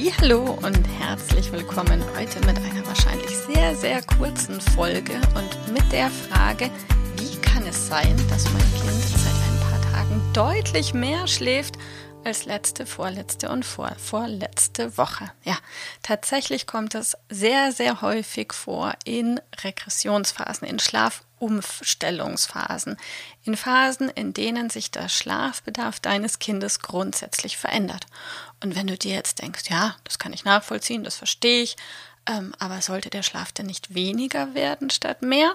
Hallo und herzlich willkommen heute mit einer wahrscheinlich sehr, sehr kurzen Folge und mit der Frage, wie kann es sein, dass mein Kind seit ein paar Tagen deutlich mehr schläft als letzte, vorletzte und vor, vorletzte Woche. Ja, tatsächlich kommt es sehr, sehr häufig vor in Regressionsphasen, in Schlafumstellungsphasen, in Phasen, in denen sich der Schlafbedarf deines Kindes grundsätzlich verändert. Und wenn du dir jetzt denkst, ja, das kann ich nachvollziehen, das verstehe ich, ähm, aber sollte der Schlaf denn nicht weniger werden statt mehr?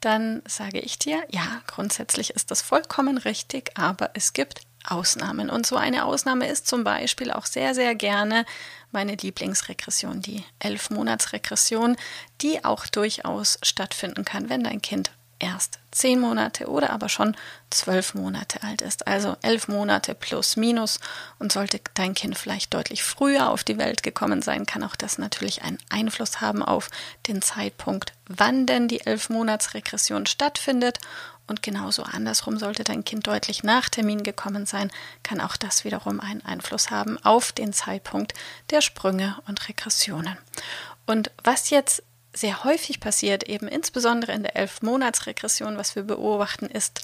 Dann sage ich dir, ja, grundsätzlich ist das vollkommen richtig, aber es gibt Ausnahmen. Und so eine Ausnahme ist zum Beispiel auch sehr, sehr gerne meine Lieblingsregression, die Elf-Monats-Regression, die auch durchaus stattfinden kann, wenn dein Kind erst zehn Monate oder aber schon zwölf Monate alt ist. Also elf Monate plus minus. Und sollte dein Kind vielleicht deutlich früher auf die Welt gekommen sein, kann auch das natürlich einen Einfluss haben auf den Zeitpunkt, wann denn die elf Monats-Regression stattfindet. Und genauso andersrum sollte dein Kind deutlich nach Termin gekommen sein, kann auch das wiederum einen Einfluss haben auf den Zeitpunkt der Sprünge und Regressionen. Und was jetzt sehr häufig passiert, eben insbesondere in der Elf-Monats-Regression, was wir beobachten, ist,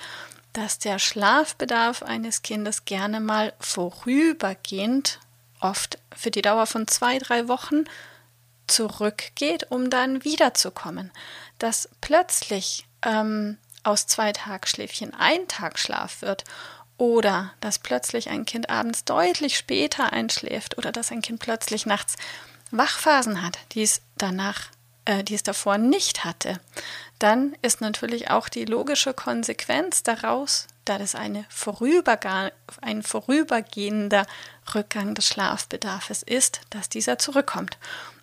dass der Schlafbedarf eines Kindes gerne mal vorübergehend, oft für die Dauer von zwei, drei Wochen, zurückgeht, um dann wiederzukommen. Dass plötzlich ähm, aus zwei Tagschläfchen ein Tagschlaf wird oder dass plötzlich ein Kind abends deutlich später einschläft oder dass ein Kind plötzlich nachts Wachphasen hat, die es danach, äh, die es davor nicht hatte, dann ist natürlich auch die logische Konsequenz daraus, da das eine ein vorübergehender Rückgang des Schlafbedarfs ist, dass dieser zurückkommt.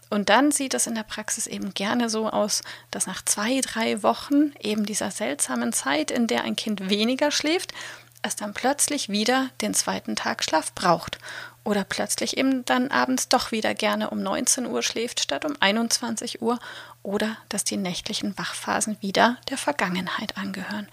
Und dann sieht es in der Praxis eben gerne so aus, dass nach zwei, drei Wochen eben dieser seltsamen Zeit, in der ein Kind weniger schläft, es dann plötzlich wieder den zweiten Tagschlaf braucht. Oder plötzlich eben dann abends doch wieder gerne um 19 Uhr schläft statt um 21 Uhr. Oder dass die nächtlichen Wachphasen wieder der Vergangenheit angehören.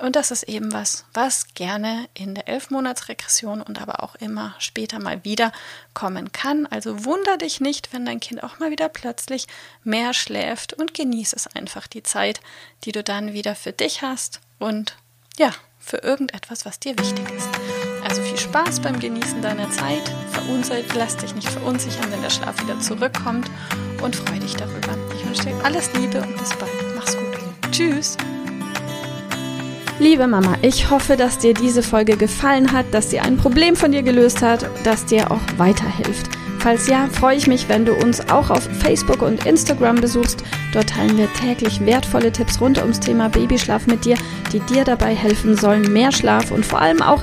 Und das ist eben was, was gerne in der Elfmonatsregression und aber auch immer später mal wieder kommen kann. Also wunder dich nicht, wenn dein Kind auch mal wieder plötzlich mehr schläft und genieße es einfach die Zeit, die du dann wieder für dich hast und ja, für irgendetwas, was dir wichtig ist. Also viel Spaß beim Genießen deiner Zeit. Verunsichert, lass dich nicht verunsichern, wenn der Schlaf wieder zurückkommt und freu dich darüber. Ich wünsche dir alles Liebe und bis bald. Mach's gut. Tschüss. Liebe Mama, ich hoffe, dass dir diese Folge gefallen hat, dass sie ein Problem von dir gelöst hat, das dir auch weiterhilft. Falls ja, freue ich mich, wenn du uns auch auf Facebook und Instagram besuchst. Dort teilen wir täglich wertvolle Tipps rund ums Thema Babyschlaf mit dir, die dir dabei helfen sollen, mehr Schlaf und vor allem auch